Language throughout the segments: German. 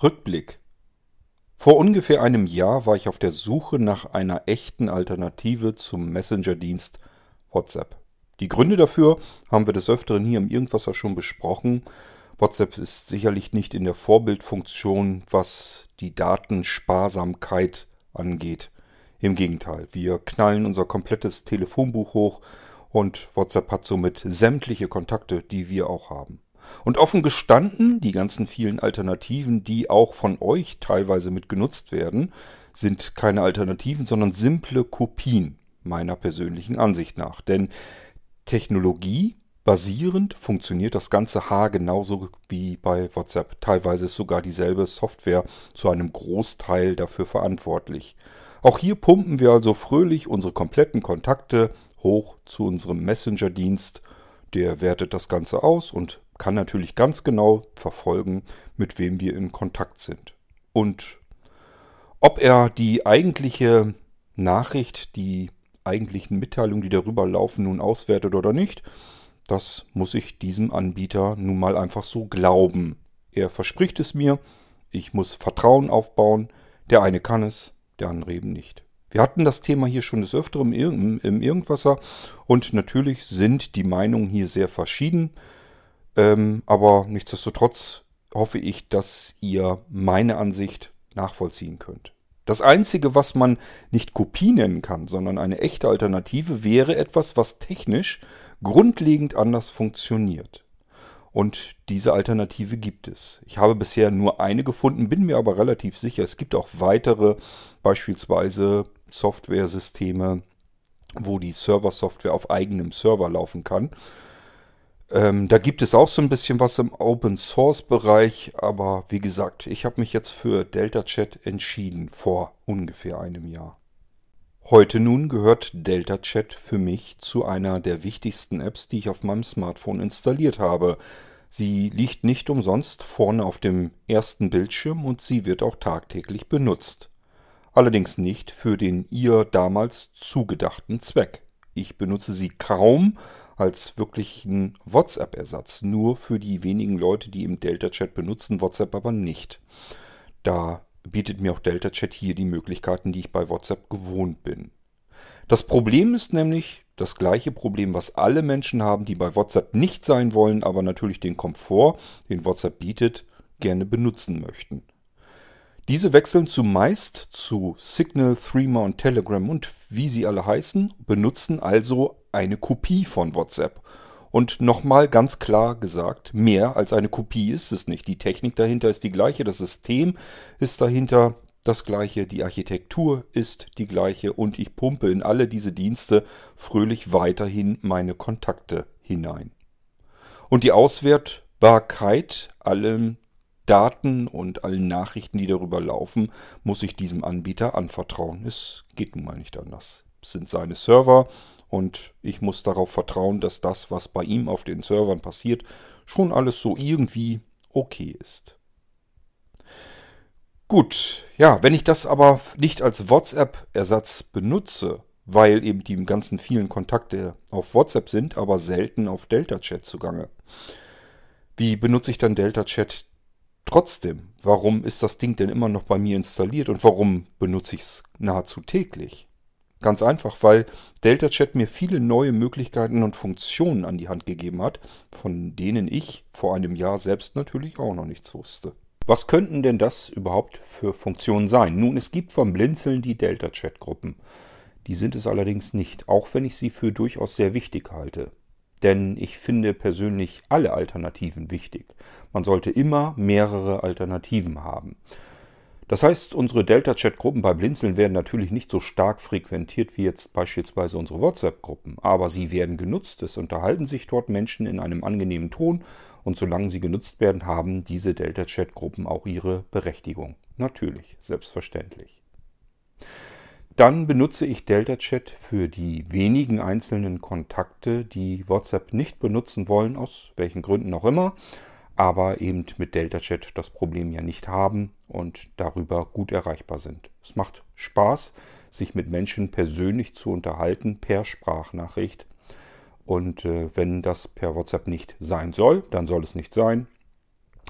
Rückblick. Vor ungefähr einem Jahr war ich auf der Suche nach einer echten Alternative zum Messenger-Dienst WhatsApp. Die Gründe dafür haben wir des Öfteren hier im Irgendwasser schon besprochen. WhatsApp ist sicherlich nicht in der Vorbildfunktion, was die Datensparsamkeit angeht. Im Gegenteil, wir knallen unser komplettes Telefonbuch hoch und WhatsApp hat somit sämtliche Kontakte, die wir auch haben. Und offen gestanden, die ganzen vielen Alternativen, die auch von euch teilweise mit genutzt werden, sind keine Alternativen, sondern simple Kopien meiner persönlichen Ansicht nach. Denn Technologie basierend funktioniert das ganze Haar genauso wie bei WhatsApp. Teilweise ist sogar dieselbe Software zu einem Großteil dafür verantwortlich. Auch hier pumpen wir also fröhlich unsere kompletten Kontakte hoch zu unserem Messenger-Dienst. Der wertet das Ganze aus und kann natürlich ganz genau verfolgen, mit wem wir in Kontakt sind. Und ob er die eigentliche Nachricht, die eigentlichen Mitteilungen, die darüber laufen, nun auswertet oder nicht, das muss ich diesem Anbieter nun mal einfach so glauben. Er verspricht es mir, ich muss Vertrauen aufbauen, der eine kann es, der andere eben nicht. Wir hatten das Thema hier schon des Öfteren im, im Irgendwasser und natürlich sind die Meinungen hier sehr verschieden. Ähm, aber nichtsdestotrotz hoffe ich, dass ihr meine Ansicht nachvollziehen könnt. Das Einzige, was man nicht Kopie nennen kann, sondern eine echte Alternative, wäre etwas, was technisch grundlegend anders funktioniert. Und diese Alternative gibt es. Ich habe bisher nur eine gefunden, bin mir aber relativ sicher, es gibt auch weitere, beispielsweise Software-Systeme, wo die Server-Software auf eigenem Server laufen kann. Ähm, da gibt es auch so ein bisschen was im Open Source Bereich, aber wie gesagt, ich habe mich jetzt für Delta Chat entschieden vor ungefähr einem Jahr. Heute nun gehört Delta Chat für mich zu einer der wichtigsten Apps, die ich auf meinem Smartphone installiert habe. Sie liegt nicht umsonst vorne auf dem ersten Bildschirm und sie wird auch tagtäglich benutzt. Allerdings nicht für den ihr damals zugedachten Zweck. Ich benutze sie kaum als wirklichen WhatsApp-Ersatz. Nur für die wenigen Leute, die im Delta-Chat benutzen, WhatsApp aber nicht. Da bietet mir auch Delta-Chat hier die Möglichkeiten, die ich bei WhatsApp gewohnt bin. Das Problem ist nämlich das gleiche Problem, was alle Menschen haben, die bei WhatsApp nicht sein wollen, aber natürlich den Komfort, den WhatsApp bietet, gerne benutzen möchten. Diese wechseln zumeist zu Signal, Threema und Telegram und wie sie alle heißen, benutzen also eine Kopie von WhatsApp. Und nochmal ganz klar gesagt, mehr als eine Kopie ist es nicht. Die Technik dahinter ist die gleiche, das System ist dahinter das gleiche, die Architektur ist die gleiche und ich pumpe in alle diese Dienste fröhlich weiterhin meine Kontakte hinein. Und die Auswertbarkeit allem Daten und allen Nachrichten, die darüber laufen, muss ich diesem Anbieter anvertrauen. Es geht nun mal nicht anders. Es sind seine Server und ich muss darauf vertrauen, dass das, was bei ihm auf den Servern passiert, schon alles so irgendwie okay ist. Gut, ja, wenn ich das aber nicht als WhatsApp-Ersatz benutze, weil eben die ganzen vielen Kontakte auf WhatsApp sind, aber selten auf Delta-Chat zugange. Wie benutze ich dann Delta-Chat Trotzdem, warum ist das Ding denn immer noch bei mir installiert und warum benutze ich es nahezu täglich? Ganz einfach, weil Delta Chat mir viele neue Möglichkeiten und Funktionen an die Hand gegeben hat, von denen ich vor einem Jahr selbst natürlich auch noch nichts wusste. Was könnten denn das überhaupt für Funktionen sein? Nun, es gibt vom Blinzeln die Delta Chat Gruppen. Die sind es allerdings nicht, auch wenn ich sie für durchaus sehr wichtig halte. Denn ich finde persönlich alle Alternativen wichtig. Man sollte immer mehrere Alternativen haben. Das heißt, unsere Delta-Chat-Gruppen bei Blinzeln werden natürlich nicht so stark frequentiert wie jetzt beispielsweise unsere WhatsApp-Gruppen, aber sie werden genutzt. Es unterhalten sich dort Menschen in einem angenehmen Ton und solange sie genutzt werden, haben diese Delta-Chat-Gruppen auch ihre Berechtigung. Natürlich, selbstverständlich. Dann benutze ich Delta Chat für die wenigen einzelnen Kontakte, die WhatsApp nicht benutzen wollen, aus welchen Gründen auch immer, aber eben mit Delta Chat das Problem ja nicht haben und darüber gut erreichbar sind. Es macht Spaß, sich mit Menschen persönlich zu unterhalten per Sprachnachricht. Und äh, wenn das per WhatsApp nicht sein soll, dann soll es nicht sein.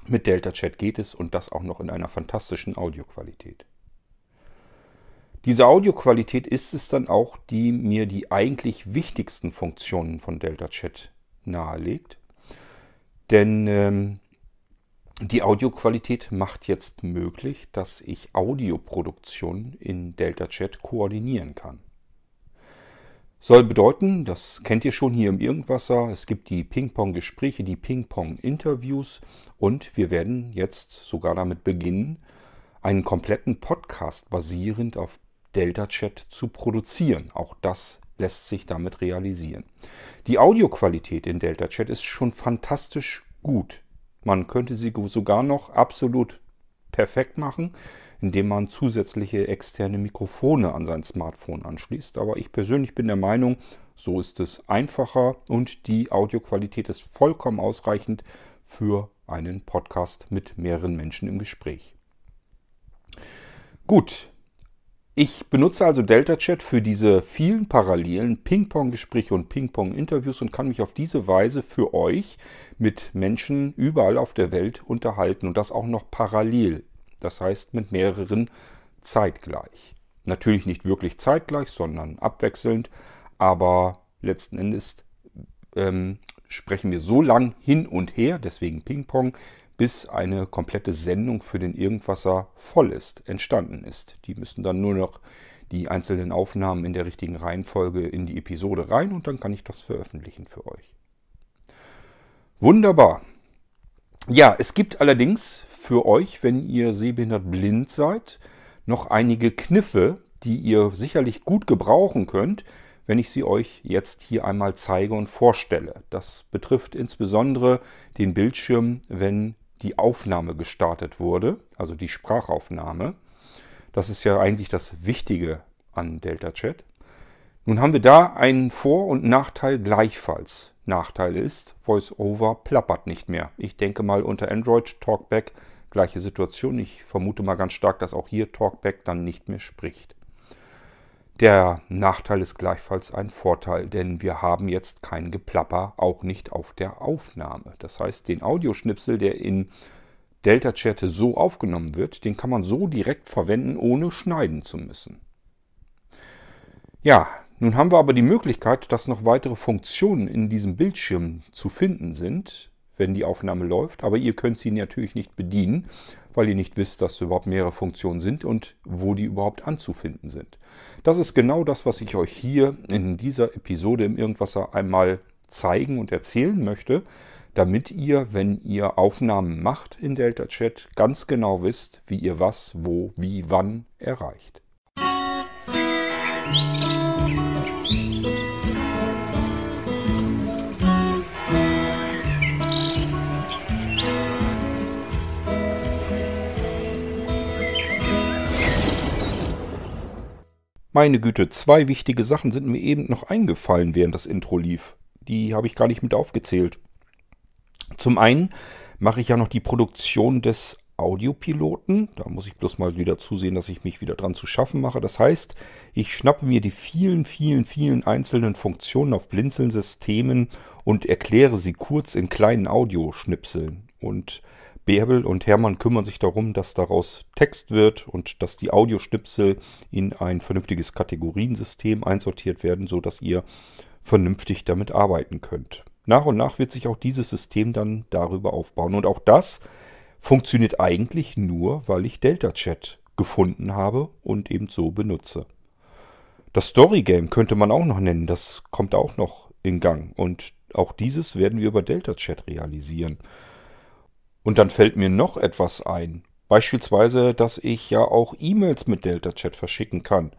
Mit Delta Chat geht es und das auch noch in einer fantastischen Audioqualität. Diese Audioqualität ist es dann auch, die mir die eigentlich wichtigsten Funktionen von Delta Chat nahelegt. Denn ähm, die Audioqualität macht jetzt möglich, dass ich Audioproduktion in Delta Chat koordinieren kann. Soll bedeuten, das kennt ihr schon hier im Irgendwasser, es gibt die Ping-Pong-Gespräche, die Ping-Pong-Interviews und wir werden jetzt sogar damit beginnen, einen kompletten Podcast basierend auf Delta Chat zu produzieren. Auch das lässt sich damit realisieren. Die Audioqualität in Delta Chat ist schon fantastisch gut. Man könnte sie sogar noch absolut perfekt machen, indem man zusätzliche externe Mikrofone an sein Smartphone anschließt. Aber ich persönlich bin der Meinung, so ist es einfacher und die Audioqualität ist vollkommen ausreichend für einen Podcast mit mehreren Menschen im Gespräch. Gut, ich benutze also Delta Chat für diese vielen parallelen Ping-Pong-Gespräche und Ping-Pong-Interviews und kann mich auf diese Weise für euch mit Menschen überall auf der Welt unterhalten und das auch noch parallel. Das heißt mit mehreren zeitgleich. Natürlich nicht wirklich zeitgleich, sondern abwechselnd, aber letzten Endes ähm, sprechen wir so lang hin und her, deswegen Ping-Pong, bis eine komplette Sendung für den Irgendwasser voll ist, entstanden ist. Die müssen dann nur noch die einzelnen Aufnahmen in der richtigen Reihenfolge in die Episode rein und dann kann ich das veröffentlichen für euch. Wunderbar. Ja, es gibt allerdings für euch, wenn ihr sehbehindert blind seid, noch einige Kniffe, die ihr sicherlich gut gebrauchen könnt, wenn ich sie euch jetzt hier einmal zeige und vorstelle. Das betrifft insbesondere den Bildschirm, wenn die Aufnahme gestartet wurde, also die Sprachaufnahme. Das ist ja eigentlich das Wichtige an Delta Chat. Nun haben wir da einen Vor- und Nachteil gleichfalls. Nachteil ist, VoiceOver plappert nicht mehr. Ich denke mal unter Android Talkback gleiche Situation. Ich vermute mal ganz stark, dass auch hier Talkback dann nicht mehr spricht. Der Nachteil ist gleichfalls ein Vorteil, denn wir haben jetzt kein Geplapper, auch nicht auf der Aufnahme. Das heißt, den Audioschnipsel, der in Delta Chat so aufgenommen wird, den kann man so direkt verwenden, ohne schneiden zu müssen. Ja, nun haben wir aber die Möglichkeit, dass noch weitere Funktionen in diesem Bildschirm zu finden sind, wenn die Aufnahme läuft, aber ihr könnt sie natürlich nicht bedienen, weil ihr nicht wisst, dass überhaupt mehrere Funktionen sind und wo die überhaupt anzufinden sind. Das ist genau das, was ich euch hier in dieser Episode im Irgendwasser einmal zeigen und erzählen möchte, damit ihr, wenn ihr Aufnahmen macht in Delta Chat, ganz genau wisst, wie ihr was, wo, wie, wann erreicht. Musik Meine Güte, zwei wichtige Sachen sind mir eben noch eingefallen, während das Intro lief. Die habe ich gar nicht mit aufgezählt. Zum einen mache ich ja noch die Produktion des Audiopiloten. Da muss ich bloß mal wieder zusehen, dass ich mich wieder dran zu schaffen mache. Das heißt, ich schnappe mir die vielen, vielen, vielen einzelnen Funktionen auf Blinzeln-Systemen und erkläre sie kurz in kleinen Audioschnipseln. Und Bärbel und Hermann kümmern sich darum, dass daraus Text wird und dass die Audioschnipsel in ein vernünftiges Kategoriensystem einsortiert werden, sodass ihr vernünftig damit arbeiten könnt. Nach und nach wird sich auch dieses System dann darüber aufbauen. Und auch das funktioniert eigentlich nur, weil ich Delta Chat gefunden habe und eben so benutze. Das Story Game könnte man auch noch nennen, das kommt auch noch in Gang. Und auch dieses werden wir über Delta Chat realisieren. Und dann fällt mir noch etwas ein. Beispielsweise, dass ich ja auch E-Mails mit Delta Chat verschicken kann.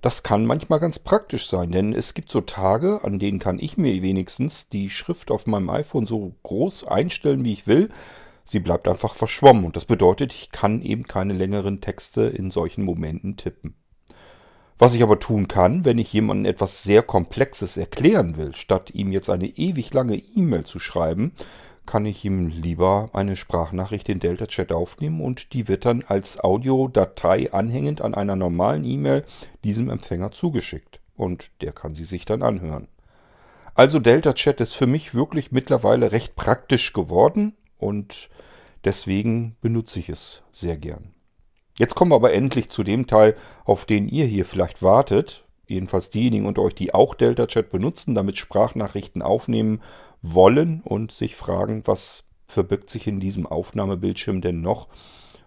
Das kann manchmal ganz praktisch sein, denn es gibt so Tage, an denen kann ich mir wenigstens die Schrift auf meinem iPhone so groß einstellen, wie ich will. Sie bleibt einfach verschwommen und das bedeutet, ich kann eben keine längeren Texte in solchen Momenten tippen. Was ich aber tun kann, wenn ich jemandem etwas sehr Komplexes erklären will, statt ihm jetzt eine ewig lange E-Mail zu schreiben, kann ich ihm lieber eine Sprachnachricht in Delta Chat aufnehmen und die wird dann als Audiodatei anhängend an einer normalen E-Mail diesem Empfänger zugeschickt und der kann sie sich dann anhören. Also Delta Chat ist für mich wirklich mittlerweile recht praktisch geworden und deswegen benutze ich es sehr gern. Jetzt kommen wir aber endlich zu dem Teil, auf den ihr hier vielleicht wartet. Jedenfalls diejenigen unter euch, die auch Delta Chat benutzen, damit Sprachnachrichten aufnehmen wollen und sich fragen, was verbirgt sich in diesem Aufnahmebildschirm denn noch,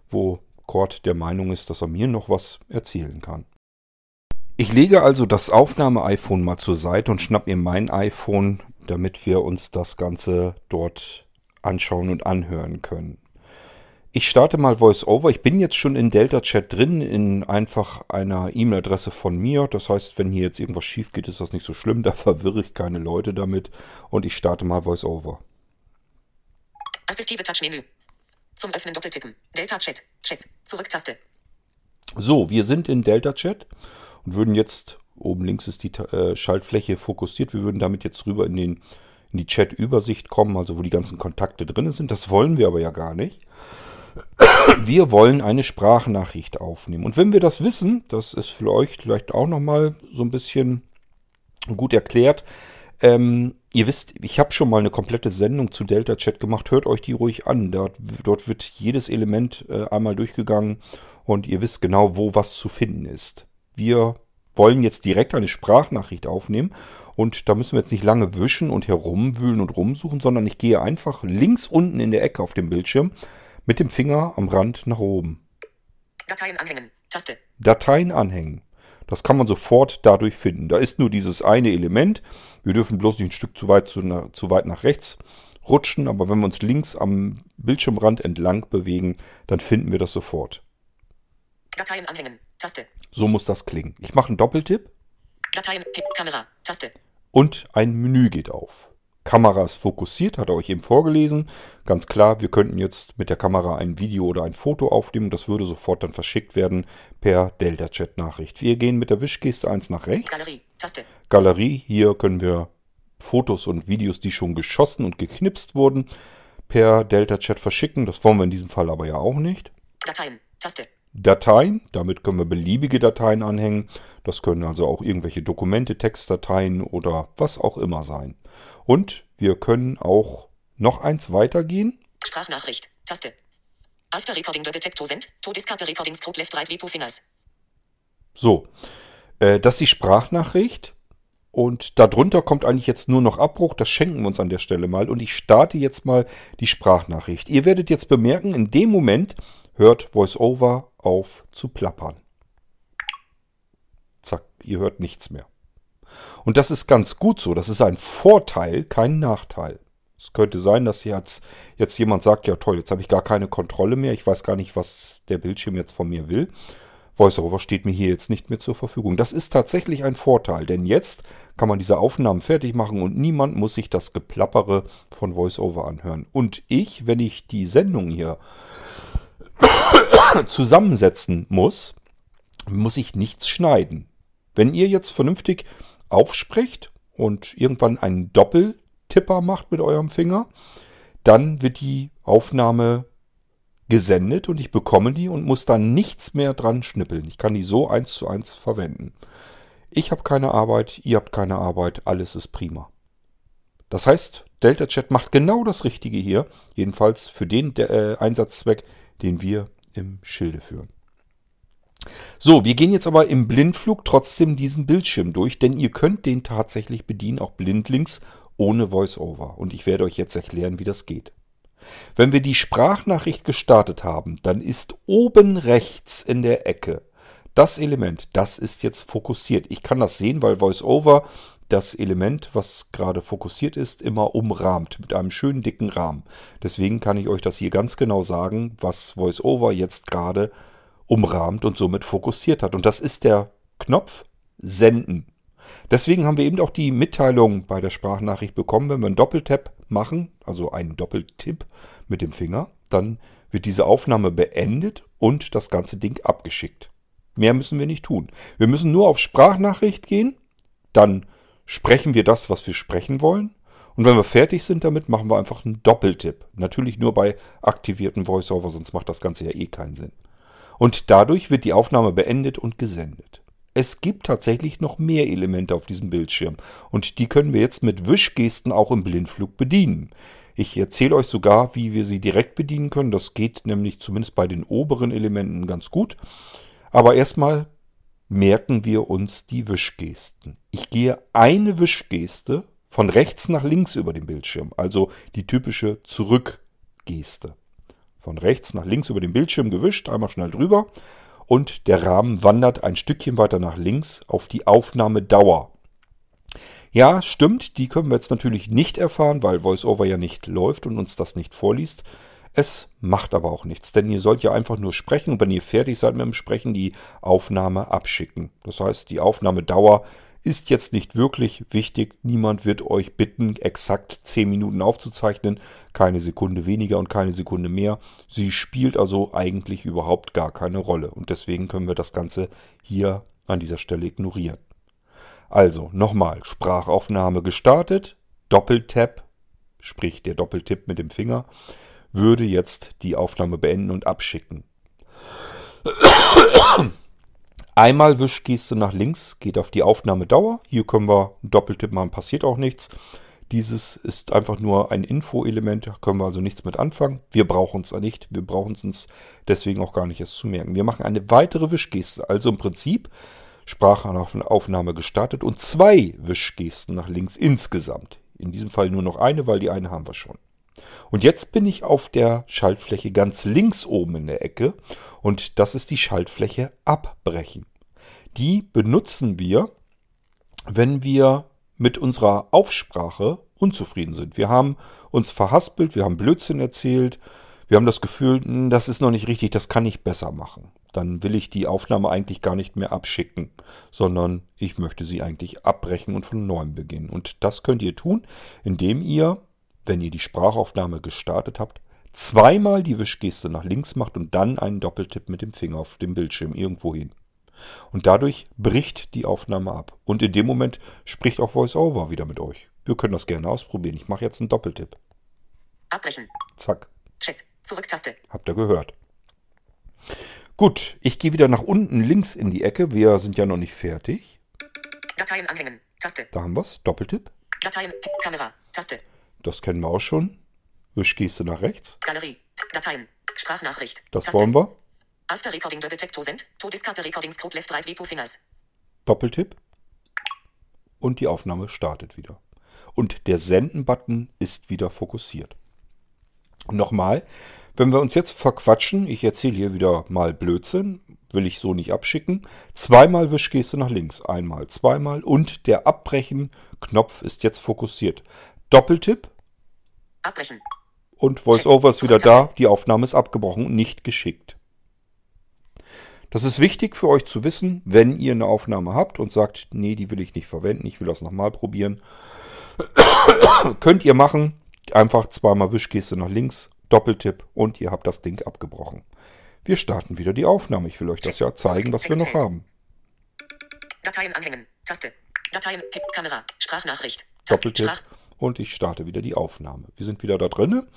wo Cord der Meinung ist, dass er mir noch was erzählen kann. Ich lege also das Aufnahme-iPhone mal zur Seite und schnapp mir mein iPhone, damit wir uns das Ganze dort anschauen und anhören können. Ich starte mal VoiceOver. Ich bin jetzt schon in Delta Chat drin, in einfach einer E-Mail-Adresse von mir. Das heißt, wenn hier jetzt irgendwas schief geht, ist das nicht so schlimm. Da verwirre ich keine Leute damit. Und ich starte mal VoiceOver. Assistive Touch-Menü. Zum Öffnen doppeltippen. Delta Chat. Chat. Zurücktaste. So, wir sind in Delta Chat und würden jetzt, oben links ist die äh, Schaltfläche fokussiert, wir würden damit jetzt rüber in, den, in die Chat-Übersicht kommen, also wo die ganzen Kontakte drin sind. Das wollen wir aber ja gar nicht. Wir wollen eine Sprachnachricht aufnehmen. Und wenn wir das wissen, das ist für euch vielleicht auch nochmal so ein bisschen gut erklärt. Ähm, ihr wisst, ich habe schon mal eine komplette Sendung zu Delta Chat gemacht. Hört euch die ruhig an. Dort, dort wird jedes Element äh, einmal durchgegangen und ihr wisst genau, wo was zu finden ist. Wir wollen jetzt direkt eine Sprachnachricht aufnehmen und da müssen wir jetzt nicht lange wischen und herumwühlen und rumsuchen, sondern ich gehe einfach links unten in der Ecke auf dem Bildschirm mit dem Finger am Rand nach oben. Dateien anhängen. Taste. Dateien anhängen. Das kann man sofort dadurch finden. Da ist nur dieses eine Element. Wir dürfen bloß nicht ein Stück zu weit, zu, zu weit nach rechts rutschen, aber wenn wir uns links am Bildschirmrand entlang bewegen, dann finden wir das sofort. Dateien anhängen. Taste. So muss das klingen. Ich mache einen Doppeltipp. Dateien, Kamera, Taste. Und ein Menü geht auf. Kamera ist fokussiert, hat er euch eben vorgelesen. Ganz klar, wir könnten jetzt mit der Kamera ein Video oder ein Foto aufnehmen. Das würde sofort dann verschickt werden per Delta-Chat-Nachricht. Wir gehen mit der Wischgeste 1 nach rechts. Galerie, Taste. Galerie, hier können wir Fotos und Videos, die schon geschossen und geknipst wurden, per Delta-Chat verschicken. Das wollen wir in diesem Fall aber ja auch nicht. Dateien, Taste. Dateien. Damit können wir beliebige Dateien anhängen. Das können also auch irgendwelche Dokumente, Textdateien oder was auch immer sein. Und wir können auch noch eins weitergehen. Sprachnachricht. Taste. After Recording the Detector send. To discard recordings code left right with two fingers. So. Äh, das ist die Sprachnachricht. Und darunter kommt eigentlich jetzt nur noch Abbruch. Das schenken wir uns an der Stelle mal. Und ich starte jetzt mal die Sprachnachricht. Ihr werdet jetzt bemerken, in dem Moment hört VoiceOver auf zu plappern. Zack, ihr hört nichts mehr. Und das ist ganz gut so. Das ist ein Vorteil, kein Nachteil. Es könnte sein, dass jetzt, jetzt jemand sagt, ja toll, jetzt habe ich gar keine Kontrolle mehr. Ich weiß gar nicht, was der Bildschirm jetzt von mir will. VoiceOver steht mir hier jetzt nicht mehr zur Verfügung. Das ist tatsächlich ein Vorteil, denn jetzt kann man diese Aufnahmen fertig machen und niemand muss sich das Geplappere von VoiceOver anhören. Und ich, wenn ich die Sendung hier zusammensetzen muss, muss ich nichts schneiden. Wenn ihr jetzt vernünftig aufspricht und irgendwann einen Doppeltipper macht mit eurem Finger, dann wird die Aufnahme gesendet und ich bekomme die und muss dann nichts mehr dran schnippeln. Ich kann die so eins zu eins verwenden. Ich habe keine Arbeit, ihr habt keine Arbeit, alles ist prima. Das heißt, Delta Chat macht genau das Richtige hier, jedenfalls für den äh, Einsatzzweck, den wir im Schilde führen. So, wir gehen jetzt aber im Blindflug trotzdem diesen Bildschirm durch, denn ihr könnt den tatsächlich bedienen, auch blindlings, ohne VoiceOver. Und ich werde euch jetzt erklären, wie das geht. Wenn wir die Sprachnachricht gestartet haben, dann ist oben rechts in der Ecke das Element, das ist jetzt fokussiert. Ich kann das sehen, weil VoiceOver das Element, was gerade fokussiert ist, immer umrahmt mit einem schönen dicken Rahmen. Deswegen kann ich euch das hier ganz genau sagen, was VoiceOver jetzt gerade umrahmt und somit fokussiert hat. Und das ist der Knopf Senden. Deswegen haben wir eben auch die Mitteilung bei der Sprachnachricht bekommen, wenn wir einen Doppeltap machen, also einen Doppeltipp mit dem Finger, dann wird diese Aufnahme beendet und das ganze Ding abgeschickt. Mehr müssen wir nicht tun. Wir müssen nur auf Sprachnachricht gehen, dann sprechen wir das, was wir sprechen wollen. Und wenn wir fertig sind damit, machen wir einfach einen Doppeltipp. Natürlich nur bei aktivierten VoiceOver, sonst macht das Ganze ja eh keinen Sinn. Und dadurch wird die Aufnahme beendet und gesendet. Es gibt tatsächlich noch mehr Elemente auf diesem Bildschirm und die können wir jetzt mit Wischgesten auch im Blindflug bedienen. Ich erzähle euch sogar, wie wir sie direkt bedienen können. Das geht nämlich zumindest bei den oberen Elementen ganz gut. Aber erstmal merken wir uns die Wischgesten. Ich gehe eine Wischgeste von rechts nach links über den Bildschirm, also die typische Zurückgeste. Von rechts nach links über den Bildschirm gewischt, einmal schnell drüber und der Rahmen wandert ein Stückchen weiter nach links auf die Aufnahmedauer. Ja, stimmt, die können wir jetzt natürlich nicht erfahren, weil VoiceOver ja nicht läuft und uns das nicht vorliest. Es macht aber auch nichts, denn ihr sollt ja einfach nur sprechen und wenn ihr fertig seid mit dem Sprechen, die Aufnahme abschicken. Das heißt, die Aufnahmedauer ist jetzt nicht wirklich wichtig. Niemand wird euch bitten, exakt 10 Minuten aufzuzeichnen. Keine Sekunde weniger und keine Sekunde mehr. Sie spielt also eigentlich überhaupt gar keine Rolle. Und deswegen können wir das Ganze hier an dieser Stelle ignorieren. Also nochmal, Sprachaufnahme gestartet, Doppeltap, sprich der Doppeltipp mit dem Finger würde jetzt die Aufnahme beenden und abschicken. Einmal Wischgeste nach links geht auf die Aufnahmedauer. Hier können wir einen Doppeltipp machen, passiert auch nichts. Dieses ist einfach nur ein Info-Element, da können wir also nichts mit anfangen. Wir brauchen es nicht, wir brauchen es uns deswegen auch gar nicht erst zu merken. Wir machen eine weitere Wischgeste, also im Prinzip Sprachaufnahme gestartet und zwei Wischgesten nach links insgesamt. In diesem Fall nur noch eine, weil die eine haben wir schon. Und jetzt bin ich auf der Schaltfläche ganz links oben in der Ecke und das ist die Schaltfläche Abbrechen. Die benutzen wir, wenn wir mit unserer Aufsprache unzufrieden sind. Wir haben uns verhaspelt, wir haben Blödsinn erzählt, wir haben das Gefühl, hm, das ist noch nicht richtig, das kann ich besser machen. Dann will ich die Aufnahme eigentlich gar nicht mehr abschicken, sondern ich möchte sie eigentlich abbrechen und von neuem beginnen. Und das könnt ihr tun, indem ihr wenn ihr die Sprachaufnahme gestartet habt, zweimal die Wischgeste nach links macht und dann einen Doppeltipp mit dem Finger auf dem Bildschirm irgendwo hin. Und dadurch bricht die Aufnahme ab. Und in dem Moment spricht auch VoiceOver wieder mit euch. Wir können das gerne ausprobieren. Ich mache jetzt einen Doppeltipp. Abbrechen. Zack. Chat. Zurücktaste. Habt ihr gehört. Gut, ich gehe wieder nach unten links in die Ecke. Wir sind ja noch nicht fertig. Dateien anhängen. Taste. Da haben wir es. Doppeltipp. Dateien. Kamera. Taste. Das kennen wir auch schon. Wischgeste nach rechts. Galerie. Dateien. Sprachnachricht. Das Taste. wollen wir. After Recording Double Tap to Send. To Discard Recording Scope Left Right V2 Fingers. Doppeltipp. Und die Aufnahme startet wieder. Und der Senden-Button ist wieder fokussiert. Nochmal, wenn wir uns jetzt verquatschen, ich erzähle hier wieder mal Blödsinn, will ich so nicht abschicken. Zweimal Wischgeste nach links, einmal, zweimal und der Abbrechen-Knopf ist jetzt fokussiert. Doppeltipp Abbrechen. und VoiceOver ist wieder da. Die Aufnahme ist abgebrochen und nicht geschickt. Das ist wichtig für euch zu wissen, wenn ihr eine Aufnahme habt und sagt, nee, die will ich nicht verwenden, ich will das nochmal probieren. Könnt ihr machen. Einfach zweimal Wischgeste nach links, Doppeltipp und ihr habt das Ding abgebrochen. Wir starten wieder die Aufnahme. Ich will euch das ja zeigen, was wir noch haben. Dateien anhängen. Taste. Dateien. Kamera. Sprachnachricht. Doppeltipp Sprach. Und ich starte wieder die Aufnahme. Wir sind wieder da drinne,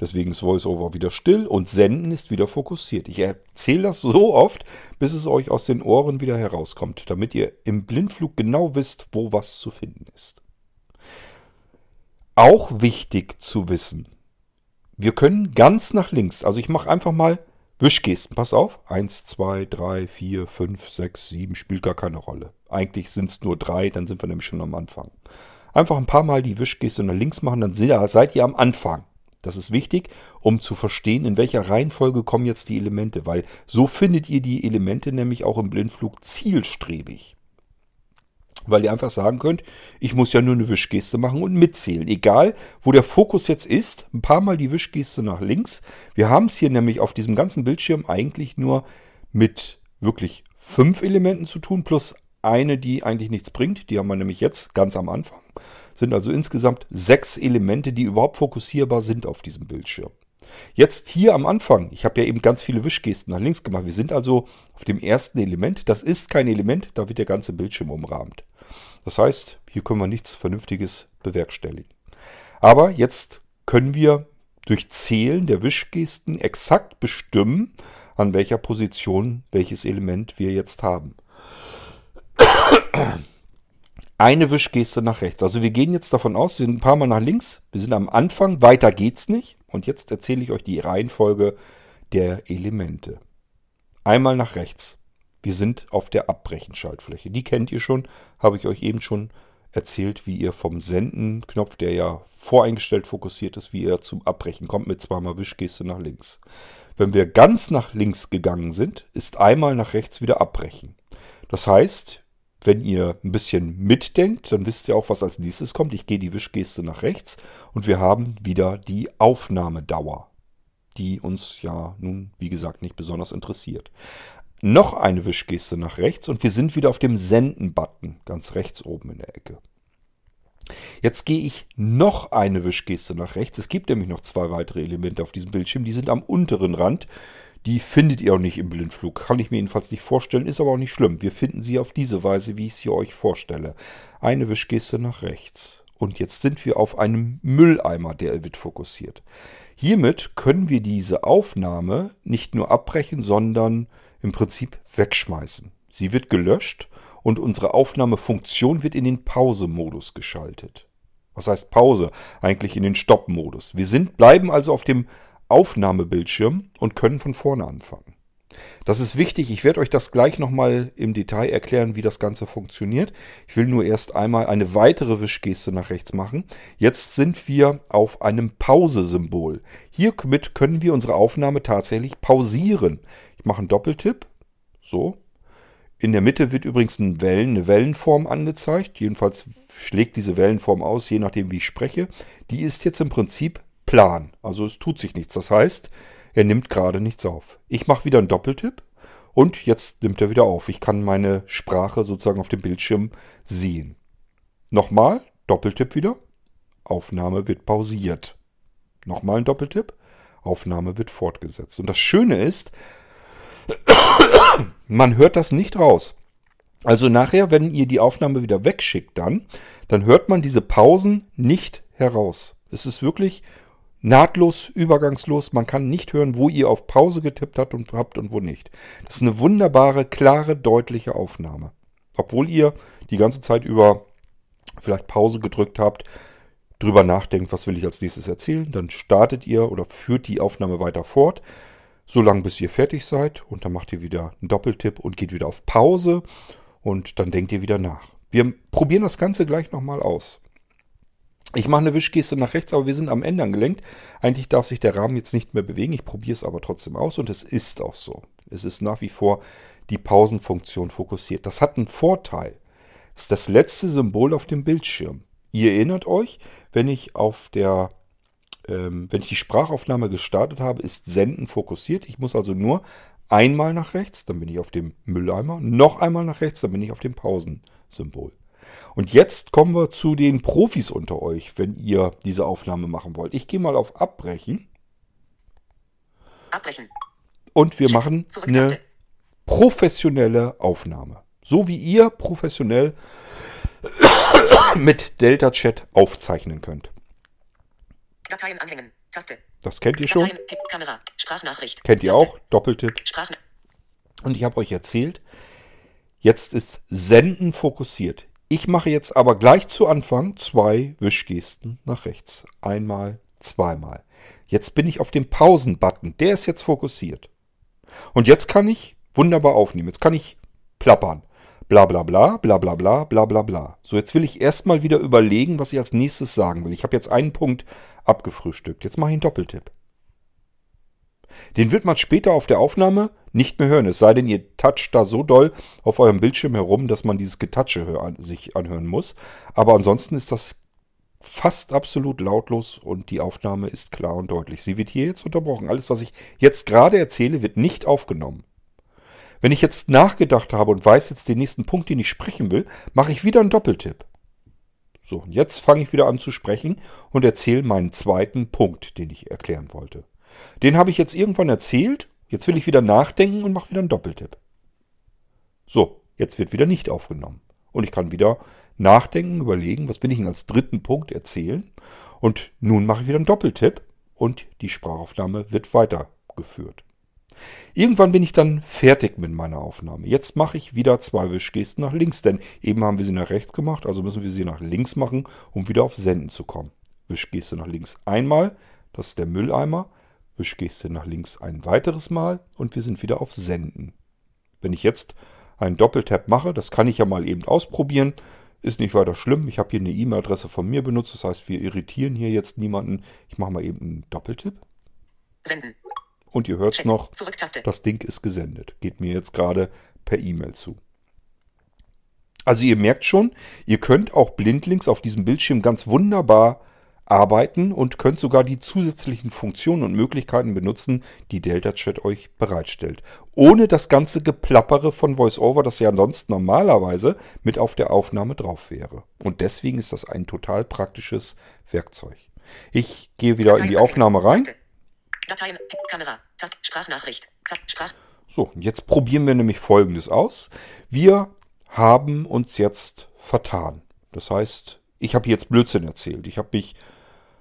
deswegen ist VoiceOver wieder still und Senden ist wieder fokussiert. Ich erzähle das so oft, bis es euch aus den Ohren wieder herauskommt, damit ihr im Blindflug genau wisst, wo was zu finden ist. Auch wichtig zu wissen, wir können ganz nach links, also ich mache einfach mal Wischgesten, pass auf. 1, 2, 3, 4, 5, 6, 7, spielt gar keine Rolle. Eigentlich sind es nur drei, dann sind wir nämlich schon am Anfang. Einfach ein paar Mal die Wischgeste nach links machen, dann se- seid ihr am Anfang. Das ist wichtig, um zu verstehen, in welcher Reihenfolge kommen jetzt die Elemente, weil so findet ihr die Elemente nämlich auch im Blindflug zielstrebig. Weil ihr einfach sagen könnt, ich muss ja nur eine Wischgeste machen und mitzählen. Egal, wo der Fokus jetzt ist, ein paar Mal die Wischgeste nach links. Wir haben es hier nämlich auf diesem ganzen Bildschirm eigentlich nur mit wirklich fünf Elementen zu tun, plus eine, die eigentlich nichts bringt. Die haben wir nämlich jetzt ganz am Anfang. Sind also insgesamt sechs Elemente, die überhaupt fokussierbar sind auf diesem Bildschirm. Jetzt hier am Anfang, ich habe ja eben ganz viele Wischgesten nach links gemacht. Wir sind also auf dem ersten Element. Das ist kein Element, da wird der ganze Bildschirm umrahmt. Das heißt, hier können wir nichts Vernünftiges bewerkstelligen. Aber jetzt können wir durch Zählen der Wischgesten exakt bestimmen, an welcher Position welches Element wir jetzt haben. Eine Wischgeste nach rechts. Also wir gehen jetzt davon aus, wir sind ein paar Mal nach links. Wir sind am Anfang, weiter geht's nicht. Und jetzt erzähle ich euch die Reihenfolge der Elemente. Einmal nach rechts. Wir sind auf der Abbrechen-Schaltfläche. Die kennt ihr schon, habe ich euch eben schon erzählt, wie ihr vom Senden-Knopf, der ja voreingestellt fokussiert ist, wie ihr zum Abbrechen kommt mit zweimal Wischgeste nach links. Wenn wir ganz nach links gegangen sind, ist einmal nach rechts wieder Abbrechen. Das heißt, wenn ihr ein bisschen mitdenkt, dann wisst ihr auch, was als nächstes kommt. Ich gehe die Wischgeste nach rechts und wir haben wieder die Aufnahmedauer, die uns ja nun, wie gesagt, nicht besonders interessiert. Noch eine Wischgeste nach rechts und wir sind wieder auf dem Senden-Button, ganz rechts oben in der Ecke. Jetzt gehe ich noch eine Wischgeste nach rechts. Es gibt nämlich noch zwei weitere Elemente auf diesem Bildschirm. Die sind am unteren Rand. Die findet ihr auch nicht im Blindflug. Kann ich mir jedenfalls nicht vorstellen. Ist aber auch nicht schlimm. Wir finden sie auf diese Weise, wie ich sie euch vorstelle. Eine Wischgeste nach rechts. Und jetzt sind wir auf einem Mülleimer, der wird fokussiert. Hiermit können wir diese Aufnahme nicht nur abbrechen, sondern im Prinzip wegschmeißen. Sie wird gelöscht und unsere Aufnahmefunktion wird in den Pause-Modus geschaltet. Was heißt Pause? Eigentlich in den Stopp-Modus. Wir sind, bleiben also auf dem Aufnahmebildschirm und können von vorne anfangen. Das ist wichtig. Ich werde euch das gleich nochmal im Detail erklären, wie das Ganze funktioniert. Ich will nur erst einmal eine weitere Wischgeste nach rechts machen. Jetzt sind wir auf einem Pause-Symbol. Hiermit können wir unsere Aufnahme tatsächlich pausieren. Ich mache einen Doppeltipp. So. In der Mitte wird übrigens eine, Wellen, eine Wellenform angezeigt. Jedenfalls schlägt diese Wellenform aus, je nachdem wie ich spreche. Die ist jetzt im Prinzip plan. Also es tut sich nichts. Das heißt, er nimmt gerade nichts auf. Ich mache wieder einen Doppeltipp und jetzt nimmt er wieder auf. Ich kann meine Sprache sozusagen auf dem Bildschirm sehen. Nochmal, Doppeltipp wieder. Aufnahme wird pausiert. Nochmal ein Doppeltipp. Aufnahme wird fortgesetzt. Und das Schöne ist, man hört das nicht raus. Also nachher, wenn ihr die Aufnahme wieder wegschickt dann, dann hört man diese Pausen nicht heraus. Es ist wirklich nahtlos, übergangslos. Man kann nicht hören, wo ihr auf Pause getippt habt und, habt und wo nicht. Das ist eine wunderbare, klare, deutliche Aufnahme. Obwohl ihr die ganze Zeit über vielleicht Pause gedrückt habt, drüber nachdenkt, was will ich als nächstes erzählen, dann startet ihr oder führt die Aufnahme weiter fort, solange bis ihr fertig seid und dann macht ihr wieder einen Doppeltipp und geht wieder auf Pause und dann denkt ihr wieder nach. Wir probieren das Ganze gleich nochmal aus. Ich mache eine Wischgeste nach rechts, aber wir sind am Ende angelenkt. Eigentlich darf sich der Rahmen jetzt nicht mehr bewegen. Ich probiere es aber trotzdem aus und es ist auch so. Es ist nach wie vor die Pausenfunktion fokussiert. Das hat einen Vorteil. Das ist das letzte Symbol auf dem Bildschirm. Ihr erinnert euch, wenn ich auf der, ähm, wenn ich die Sprachaufnahme gestartet habe, ist Senden fokussiert. Ich muss also nur einmal nach rechts, dann bin ich auf dem Mülleimer, noch einmal nach rechts, dann bin ich auf dem Pausensymbol. Und jetzt kommen wir zu den Profis unter euch, wenn ihr diese Aufnahme machen wollt. Ich gehe mal auf Abbrechen. Abbrechen. Und wir machen eine professionelle Aufnahme. So wie ihr professionell mit Delta Chat aufzeichnen könnt. Dateien anhängen. Taste. Das kennt ihr schon. Dateien, Kamera, Sprachnachricht. Kennt ihr Taste. auch. Doppeltipp. Sprachna Und ich habe euch erzählt, jetzt ist Senden fokussiert. Ich mache jetzt aber gleich zu Anfang zwei Wischgesten nach rechts. Einmal, zweimal. Jetzt bin ich auf dem Pausen-Button. Der ist jetzt fokussiert. Und jetzt kann ich wunderbar aufnehmen. Jetzt kann ich plappern. Bla bla bla, bla bla bla, bla bla bla. So, jetzt will ich erstmal wieder überlegen, was ich als nächstes sagen will. Ich habe jetzt einen Punkt abgefrühstückt. Jetzt mache ich einen Doppeltipp. Den wird man später auf der Aufnahme nicht mehr hören. Es sei denn, ihr toucht da so doll auf eurem Bildschirm herum, dass man dieses Getatsche sich anhören muss. Aber ansonsten ist das fast absolut lautlos und die Aufnahme ist klar und deutlich. Sie wird hier jetzt unterbrochen. Alles, was ich jetzt gerade erzähle, wird nicht aufgenommen. Wenn ich jetzt nachgedacht habe und weiß jetzt den nächsten Punkt, den ich sprechen will, mache ich wieder einen Doppeltipp. So, und jetzt fange ich wieder an zu sprechen und erzähle meinen zweiten Punkt, den ich erklären wollte. Den habe ich jetzt irgendwann erzählt. Jetzt will ich wieder nachdenken und mache wieder einen Doppeltipp. So, jetzt wird wieder nicht aufgenommen. Und ich kann wieder nachdenken, überlegen, was will ich denn als dritten Punkt erzählen. Und nun mache ich wieder einen Doppeltipp und die Sprachaufnahme wird weitergeführt. Irgendwann bin ich dann fertig mit meiner Aufnahme. Jetzt mache ich wieder zwei Wischgesten nach links, denn eben haben wir sie nach rechts gemacht, also müssen wir sie nach links machen, um wieder auf Senden zu kommen. Wischgeste nach links einmal, das ist der Mülleimer. Wischgeste nach links ein weiteres Mal und wir sind wieder auf Senden. Wenn ich jetzt einen Doppeltap mache, das kann ich ja mal eben ausprobieren, ist nicht weiter schlimm. Ich habe hier eine E-Mail-Adresse von mir benutzt, das heißt, wir irritieren hier jetzt niemanden. Ich mache mal eben einen Doppeltipp. Senden. Und ihr hört Chat. noch, das Ding ist gesendet. Geht mir jetzt gerade per E-Mail zu. Also ihr merkt schon, ihr könnt auch blindlings auf diesem Bildschirm ganz wunderbar arbeiten und könnt sogar die zusätzlichen Funktionen und Möglichkeiten benutzen, die Delta Chat euch bereitstellt. Ohne das ganze Geplappere von VoiceOver, das ja sonst normalerweise mit auf der Aufnahme drauf wäre. Und deswegen ist das ein total praktisches Werkzeug. Ich gehe wieder in die Aufnahme rein. Dateien. Kamera. Tast. Sprachnachricht. Sprach. So, jetzt probieren wir nämlich Folgendes aus. Wir haben uns jetzt vertan. Das heißt, ich habe jetzt Blödsinn erzählt. Ich habe mich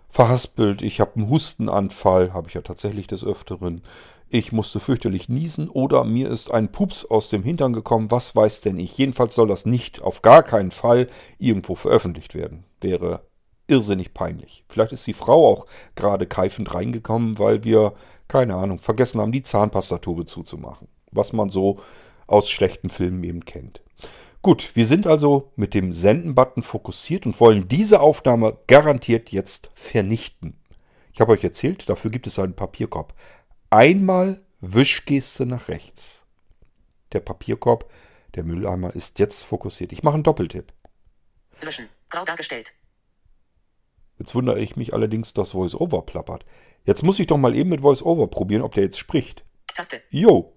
verhaspelt, ich habe einen Hustenanfall, habe ich ja tatsächlich des Öfteren. Ich musste fürchterlich niesen oder mir ist ein Pups aus dem Hintern gekommen. Was weiß denn ich? Jedenfalls soll das nicht auf gar keinen Fall irgendwo veröffentlicht werden. Wäre irrsinnig peinlich. Vielleicht ist die Frau auch gerade keifend reingekommen, weil wir, keine Ahnung, vergessen haben, die Zahnpastatube zuzumachen. Was man so aus schlechten Filmen eben kennt. Gut, wir sind also mit dem Senden-Button fokussiert und wollen diese Aufnahme garantiert jetzt vernichten. Ich habe euch erzählt, dafür gibt es einen Papierkorb. Einmal Wischgeste nach rechts. Der Papierkorb, der Mülleimer ist jetzt fokussiert. Ich mache einen Doppeltipp. Löschen. Grau dargestellt. Jetzt wundere ich mich allerdings, dass VoiceOver plappert. Jetzt muss ich doch mal eben mit VoiceOver probieren, ob der jetzt spricht. Taste. Jo,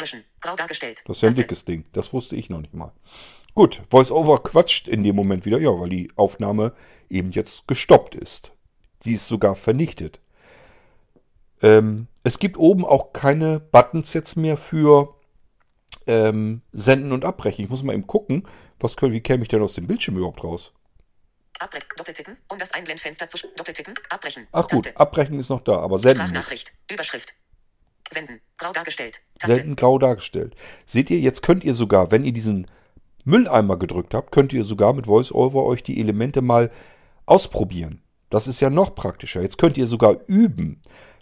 Löschen. Grau dargestellt. das ist ja ein dickes Ding. Das wusste ich noch nicht mal. Gut, VoiceOver quatscht in dem Moment wieder, ja, weil die Aufnahme eben jetzt gestoppt ist. Sie ist sogar vernichtet. Ähm, es gibt oben auch keine Buttons jetzt mehr für ähm, Senden und Abbrechen. Ich muss mal eben gucken, was können, wie käme ich denn aus dem Bildschirm überhaupt raus? Abbrechen. Doppeltippen. Um das Einblendfenster zu doppeltippen. Abbrechen. Ach gut, Taste. Abbrechen ist noch da, aber Senden nicht. Sprachnachricht. Überschrift. Senden. Grau dargestellt. Taste. selten grau dargestellt. Seht ihr, jetzt könnt ihr sogar, wenn ihr diesen Mülleimer gedrückt habt, könnt ihr sogar mit VoiceOver euch die Elemente mal ausprobieren. Das ist ja noch praktischer. Jetzt könnt ihr sogar üben.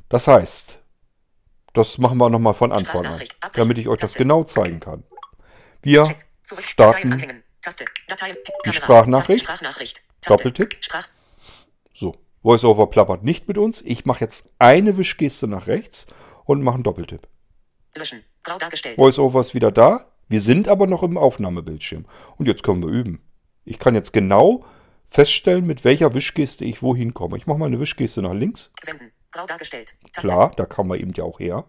Das heißt, das machen wir nochmal von Anfang an, damit ich euch das genau zeigen kann. Wir starten die. Sprachnachricht. Doppeltipp. So, VoiceOver plappert nicht mit uns. Ich mache jetzt eine Wischgeste nach rechts und mache einen Doppeltipp. Löschen. Grau dargestellt. VoiceOver ist wieder da. Wir sind aber noch im Aufnahmebildschirm. Und jetzt können wir üben. Ich kann jetzt genau feststellen, mit welcher Wischgeste ich wohin komme. Ich mache mal eine Wischgeste nach links. Senden. Grau dargestellt. Taste. Klar, da kam man eben ja auch her.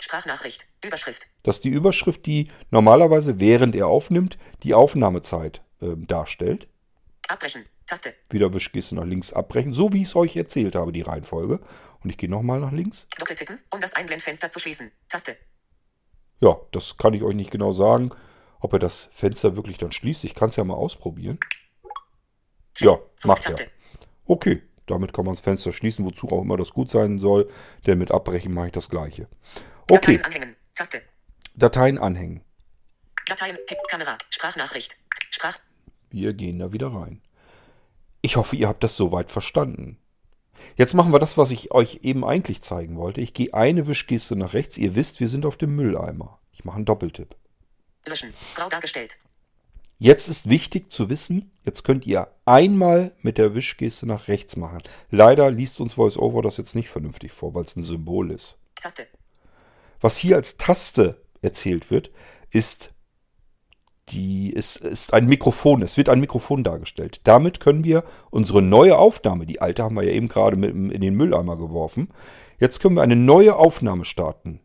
Sprachnachricht. Überschrift. Das ist die Überschrift, die normalerweise, während er aufnimmt, die Aufnahmezeit ähm, darstellt. Abbrechen. Taste. Wieder Wischgeste nach links abbrechen, so wie ich es euch erzählt habe, die Reihenfolge. Und ich gehe nochmal nach links. Doppeltippen. Um das Einblendfenster zu schließen. Taste. Ja, das kann ich euch nicht genau sagen, ob er das Fenster wirklich dann schließt. Ich kann es ja mal ausprobieren. Chat. Ja, macht er. Zurücktaste. Okay, damit kann man das Fenster schließen, wozu auch immer das gut sein soll, denn mit Abbrechen mache ich das gleiche. Okay, Dateien anhängen. Taste. Dateien anhängen. Dateien. Kamera. Sprachnachricht. Sprach. Wir gehen da wieder rein. Ich hoffe, ihr habt das soweit verstanden. Jetzt machen wir das, was ich euch eben eigentlich zeigen wollte. Ich gehe eine Wischgeste nach rechts. Ihr wisst, wir sind auf dem Mülleimer. Ich mache einen Doppeltipp. Löschen. Grau dargestellt. Jetzt ist wichtig zu wissen, jetzt könnt ihr einmal mit der Wischgeste nach rechts machen. Leider liest uns VoiceOver das jetzt nicht vernünftig vor, weil es ein Symbol ist. Taste. Was hier als Taste erzählt wird, ist, die, ist, ist ein Mikrofon. Es wird ein Mikrofon dargestellt. Damit können wir unsere neue Aufnahme, die alte haben wir ja eben gerade mit, in den Mülleimer geworfen, jetzt können wir eine neue Aufnahme starten.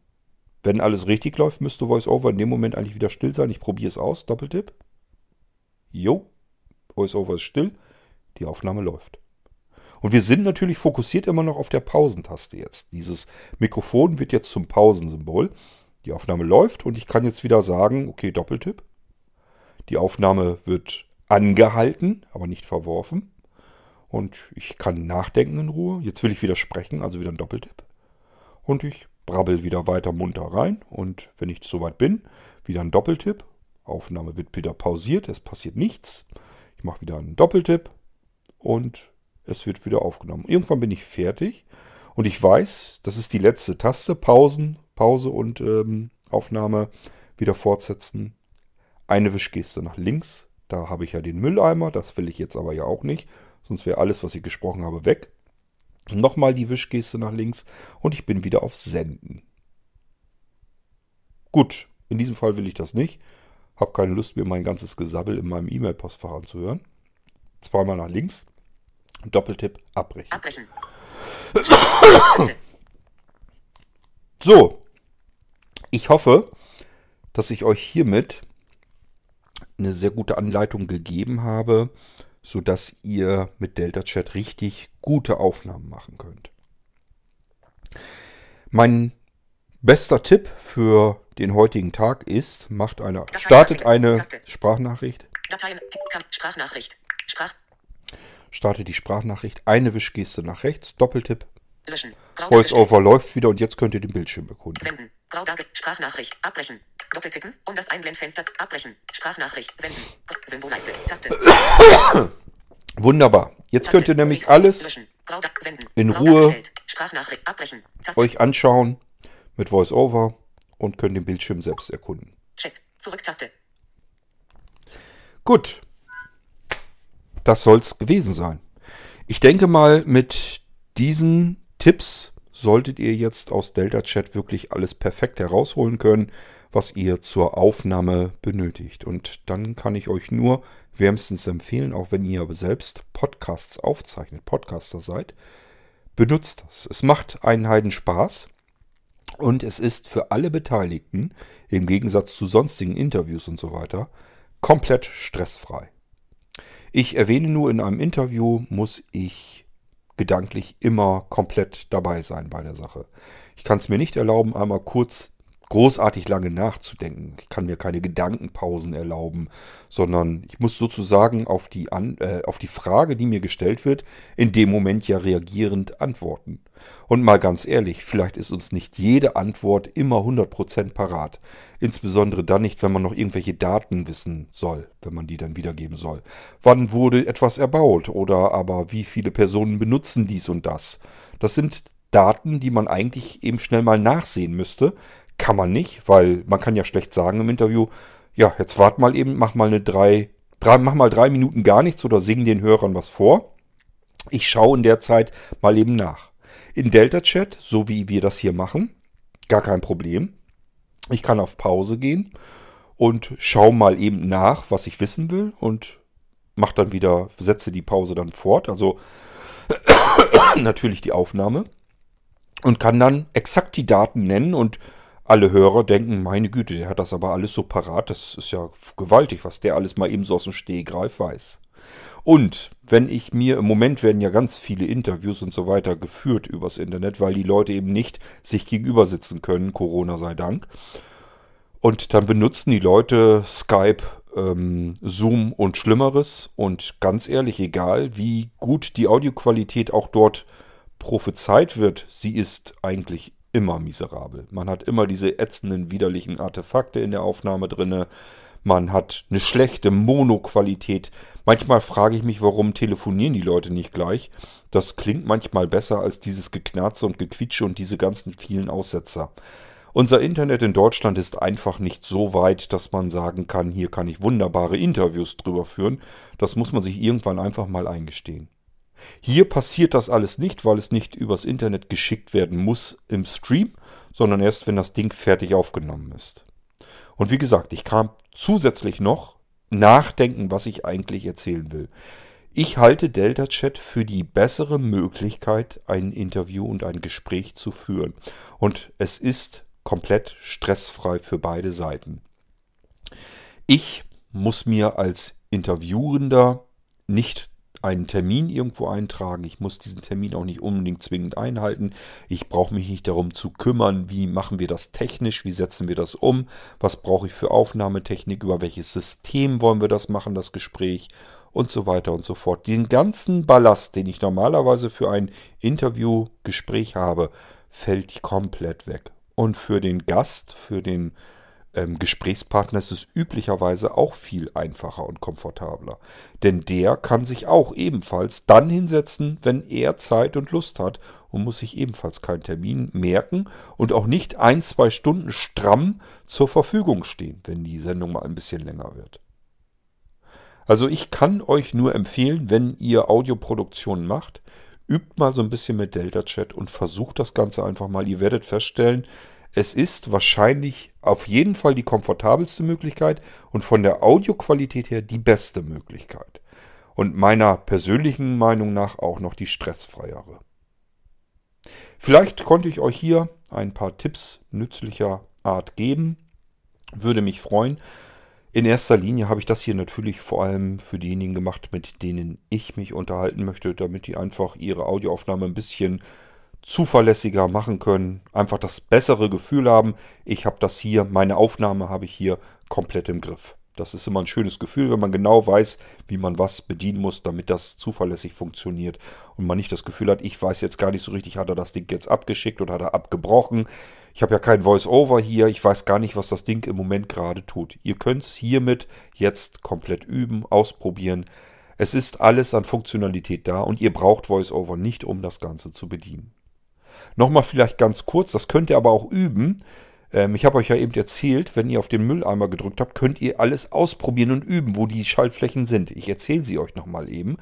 Wenn alles richtig läuft, müsste VoiceOver in dem Moment eigentlich wieder still sein. Ich probiere es aus. Doppeltipp. Jo, VoiceOver ist still. Die Aufnahme läuft. Und wir sind natürlich fokussiert immer noch auf der Pausentaste jetzt. Dieses Mikrofon wird jetzt zum Pausensymbol. Die Aufnahme läuft und ich kann jetzt wieder sagen, okay, Doppeltipp. Die Aufnahme wird angehalten, aber nicht verworfen. Und ich kann nachdenken in Ruhe. Jetzt will ich wieder sprechen, also wieder ein Doppeltipp. Und ich brabbel wieder weiter munter rein und wenn ich soweit bin, wieder ein Doppeltipp. Aufnahme wird wieder pausiert, es passiert nichts. Ich mache wieder einen Doppeltipp und es wird wieder aufgenommen. Irgendwann bin ich fertig und ich weiß, das ist die letzte Taste. Pausen, Pause und ähm, Aufnahme wieder fortsetzen. Eine Wischgeste nach links. Da habe ich ja den Mülleimer. Das will ich jetzt aber ja auch nicht. Sonst wäre alles, was ich gesprochen habe, weg. Nochmal die Wischgeste nach links und ich bin wieder auf Senden. Gut, in diesem Fall will ich das nicht. Hab keine Lust, mir mein ganzes Gesabbel in meinem E-Mail-Postfach anzuhören. Zweimal nach links. Doppeltipp abbrechen. Abbrechen. So, ich hoffe, dass ich euch hiermit eine sehr gute Anleitung gegeben habe, sodass ihr mit Delta Chat richtig gute Aufnahmen machen könnt. Mein bester Tipp für den heutigen Tag ist, macht eine, startet eine. Sprachnachricht, Dateien. Sprachnachricht. Sprach. startet die Sprachnachricht, eine Wischgeste nach rechts, Doppeltipp, Löschen. VoiceOver läuft wieder und jetzt könnt ihr den Bildschirm erkunden. Senden. Grau. Sprachnachricht. Abbrechen. Doppeltippen. Um das Einblendfenster. Abbrechen. Sprachnachricht. Senden. Symbolleiste. Taste. Wunderbar. Jetzt könnt ihr nämlich alles in Ruhe. Taste. euch anschauen mit VoiceOver und könnt den Bildschirm selbst erkunden. Chat. Zurück-Taste. Gut. Das soll's gewesen sein. Ich denke mal, mit diesen Tipps solltet ihr jetzt aus Delta Chat wirklich alles perfekt herausholen können, was ihr zur Aufnahme benötigt. Und dann kann ich euch nur wärmstens empfehlen, auch wenn ihr selbst Podcasts aufzeichnet, Podcaster seid, benutzt das. Es macht einen Heiden Spaß. Und es ist für alle Beteiligten, im Gegensatz zu sonstigen Interviews und so weiter, komplett stressfrei. Ich erwähne nur, in einem Interview muss ich gedanklich immer komplett dabei sein bei der Sache. Ich kann es mir nicht erlauben, einmal kurz großartig lange nachzudenken. Ich kann mir keine Gedankenpausen erlauben, sondern ich muss sozusagen auf die, An äh, auf die Frage, die mir gestellt wird, in dem Moment ja reagierend antworten. Und mal ganz ehrlich, vielleicht ist uns nicht jede Antwort immer 100% parat. Insbesondere dann nicht, wenn man noch irgendwelche Daten wissen soll, wenn man die dann wiedergeben soll. Wann wurde etwas erbaut oder aber wie viele Personen benutzen dies und das. Das sind Daten, die man eigentlich eben schnell mal nachsehen müsste. Kann man nicht, weil man kann ja schlecht sagen im Interview, ja, jetzt wart mal eben, mach mal eine drei, drei, mach mal drei Minuten gar nichts oder sing den Hörern was vor. Ich schaue in der Zeit mal eben nach. In Delta Chat, so wie wir das hier machen, gar kein Problem. Ich kann auf Pause gehen und schaue mal eben nach, was ich wissen will und mache dann wieder, setze die Pause dann fort. Also natürlich die Aufnahme und kann dann exakt die Daten nennen und alle Hörer denken, meine Güte, der hat das aber alles so parat, das ist ja gewaltig, was der alles mal eben so aus dem Stehgreif weiß. Und wenn ich mir, im Moment werden ja ganz viele Interviews und so weiter geführt übers Internet, weil die Leute eben nicht sich gegenüber sitzen können, Corona sei Dank. Und dann benutzen die Leute Skype, ähm, Zoom und Schlimmeres. Und ganz ehrlich, egal wie gut die Audioqualität auch dort prophezeit wird, sie ist eigentlich immer miserabel. Man hat immer diese ätzenden, widerlichen Artefakte in der Aufnahme drinne. Man hat eine schlechte Mono-Qualität. Manchmal frage ich mich, warum telefonieren die Leute nicht gleich. Das klingt manchmal besser als dieses Geknarze und Gequietsche und diese ganzen vielen Aussetzer. Unser Internet in Deutschland ist einfach nicht so weit, dass man sagen kann, hier kann ich wunderbare Interviews drüber führen. Das muss man sich irgendwann einfach mal eingestehen. Hier passiert das alles nicht, weil es nicht übers Internet geschickt werden muss im Stream, sondern erst, wenn das Ding fertig aufgenommen ist. Und wie gesagt, ich kann zusätzlich noch nachdenken, was ich eigentlich erzählen will. Ich halte Delta Chat für die bessere Möglichkeit, ein Interview und ein Gespräch zu führen. Und es ist komplett stressfrei für beide Seiten. Ich muss mir als Interviewender nicht einen Termin irgendwo eintragen. Ich muss diesen Termin auch nicht unbedingt zwingend einhalten. Ich brauche mich nicht darum zu kümmern, wie machen wir das technisch, wie setzen wir das um, was brauche ich für Aufnahmetechnik, über welches System wollen wir das machen, das Gespräch und so weiter und so fort. Den ganzen Ballast, den ich normalerweise für ein Interviewgespräch habe, fällt komplett weg. Und für den Gast, für den ähm, Gesprächspartner ist es üblicherweise auch viel einfacher und komfortabler. Denn der kann sich auch ebenfalls dann hinsetzen, wenn er Zeit und Lust hat und muss sich ebenfalls keinen Termin merken und auch nicht ein, zwei Stunden stramm zur Verfügung stehen, wenn die Sendung mal ein bisschen länger wird. Also ich kann euch nur empfehlen, wenn ihr Audioproduktionen macht, übt mal so ein bisschen mit Delta Chat und versucht das Ganze einfach mal. Ihr werdet feststellen, es ist wahrscheinlich auf jeden Fall die komfortabelste Möglichkeit und von der Audioqualität her die beste Möglichkeit. Und meiner persönlichen Meinung nach auch noch die stressfreiere. Vielleicht konnte ich euch hier ein paar Tipps nützlicher Art geben. Würde mich freuen. In erster Linie habe ich das hier natürlich vor allem für diejenigen gemacht, mit denen ich mich unterhalten möchte, damit die einfach ihre Audioaufnahme ein bisschen zuverlässiger machen können, einfach das bessere Gefühl haben, ich habe das hier, meine Aufnahme habe ich hier komplett im Griff. Das ist immer ein schönes Gefühl, wenn man genau weiß, wie man was bedienen muss, damit das zuverlässig funktioniert und man nicht das Gefühl hat, ich weiß jetzt gar nicht so richtig, hat er das Ding jetzt abgeschickt oder hat er abgebrochen. Ich habe ja kein Voice-Over hier, ich weiß gar nicht, was das Ding im Moment gerade tut. Ihr könnt es hiermit jetzt komplett üben, ausprobieren. Es ist alles an Funktionalität da und ihr braucht Voice-Over nicht, um das Ganze zu bedienen. Nochmal vielleicht ganz kurz, das könnt ihr aber auch üben. Ähm, ich habe euch ja eben erzählt, wenn ihr auf den Mülleimer gedrückt habt, könnt ihr alles ausprobieren und üben, wo die Schaltflächen sind. Ich erzähle sie euch nochmal eben.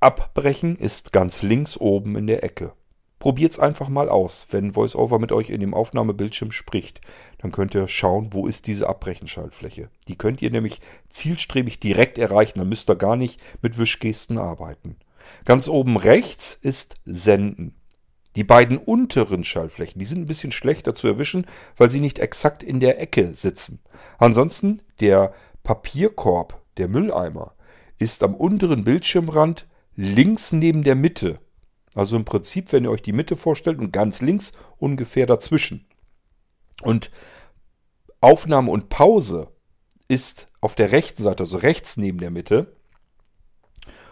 Abbrechen ist ganz links oben in der Ecke. Probiert es einfach mal aus. Wenn VoiceOver mit euch in dem Aufnahmebildschirm spricht, dann könnt ihr schauen, wo ist diese Abbrechenschaltfläche. Die könnt ihr nämlich zielstrebig direkt erreichen. Dann müsst ihr gar nicht mit Wischgesten arbeiten. Ganz oben rechts ist Senden. Die beiden unteren Schallflächen, die sind ein bisschen schlechter zu erwischen, weil sie nicht exakt in der Ecke sitzen. Ansonsten der Papierkorb, der Mülleimer, ist am unteren Bildschirmrand links neben der Mitte. Also im Prinzip, wenn ihr euch die Mitte vorstellt und ganz links ungefähr dazwischen. Und Aufnahme und Pause ist auf der rechten Seite, also rechts neben der Mitte.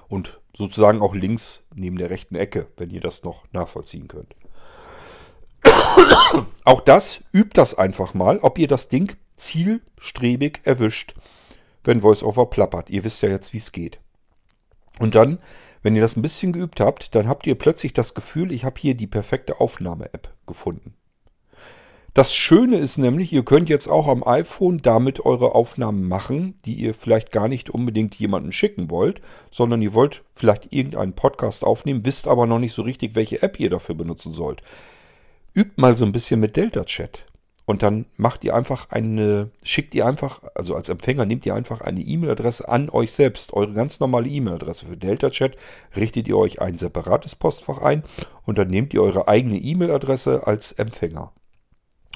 Und sozusagen auch links neben der rechten Ecke, wenn ihr das noch nachvollziehen könnt. auch das übt das einfach mal, ob ihr das Ding zielstrebig erwischt, wenn VoiceOver plappert. Ihr wisst ja jetzt, wie es geht. Und dann, wenn ihr das ein bisschen geübt habt, dann habt ihr plötzlich das Gefühl, ich habe hier die perfekte Aufnahme-App gefunden. Das Schöne ist nämlich, ihr könnt jetzt auch am iPhone damit eure Aufnahmen machen, die ihr vielleicht gar nicht unbedingt jemandem schicken wollt, sondern ihr wollt vielleicht irgendeinen Podcast aufnehmen, wisst aber noch nicht so richtig, welche App ihr dafür benutzen sollt. Übt mal so ein bisschen mit Delta Chat. Und dann macht ihr einfach eine, schickt ihr einfach, also als Empfänger nehmt ihr einfach eine E-Mail-Adresse an euch selbst, eure ganz normale E-Mail-Adresse für Delta Chat, richtet ihr euch ein separates Postfach ein und dann nehmt ihr eure eigene E-Mail-Adresse als Empfänger.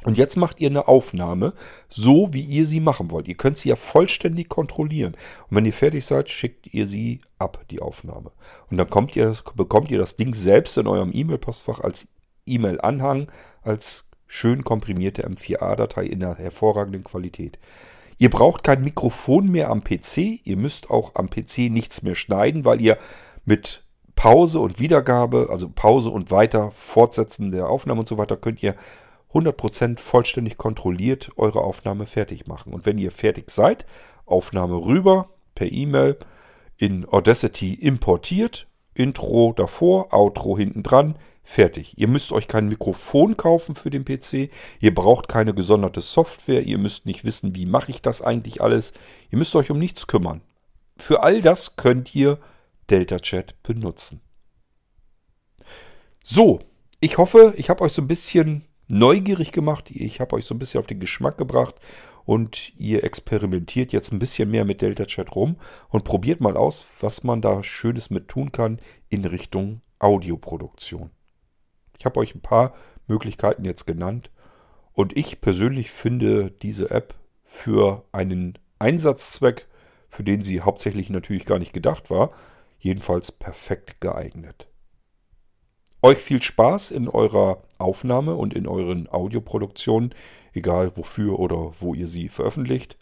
Und jetzt macht ihr eine Aufnahme, so wie ihr sie machen wollt. Ihr könnt sie ja vollständig kontrollieren. Und wenn ihr fertig seid, schickt ihr sie ab, die Aufnahme. Und dann kommt ihr, bekommt ihr das Ding selbst in eurem E-Mail-Postfach als E-Mail-Anhang, als schön komprimierte M4A-Datei in einer hervorragenden Qualität. Ihr braucht kein Mikrofon mehr am PC. Ihr müsst auch am PC nichts mehr schneiden, weil ihr mit Pause und Wiedergabe, also Pause und weiter Fortsetzen der Aufnahme und so weiter, könnt ihr 100% vollständig kontrolliert eure Aufnahme fertig machen. Und wenn ihr fertig seid, Aufnahme rüber per E-Mail in Audacity importiert, Intro davor, Outro hinten dran, fertig. Ihr müsst euch kein Mikrofon kaufen für den PC, ihr braucht keine gesonderte Software, ihr müsst nicht wissen, wie mache ich das eigentlich alles. Ihr müsst euch um nichts kümmern. Für all das könnt ihr Delta Chat benutzen. So, ich hoffe, ich habe euch so ein bisschen neugierig gemacht. Ich habe euch so ein bisschen auf den Geschmack gebracht und ihr experimentiert jetzt ein bisschen mehr mit Delta Chat rum und probiert mal aus, was man da Schönes mit tun kann in Richtung Audioproduktion. Ich habe euch ein paar Möglichkeiten jetzt genannt und ich persönlich finde diese App für einen Einsatzzweck, für den sie hauptsächlich natürlich gar nicht gedacht war, jedenfalls perfekt geeignet. Euch viel Spaß in eurer Aufnahme und in euren Audioproduktionen, egal wofür oder wo ihr sie veröffentlicht.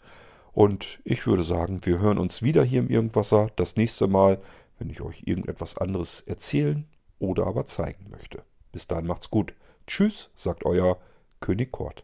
Und ich würde sagen, wir hören uns wieder hier im Irgendwasser das nächste Mal, wenn ich euch irgendetwas anderes erzählen oder aber zeigen möchte. Bis dahin macht's gut. Tschüss, sagt euer König Kort.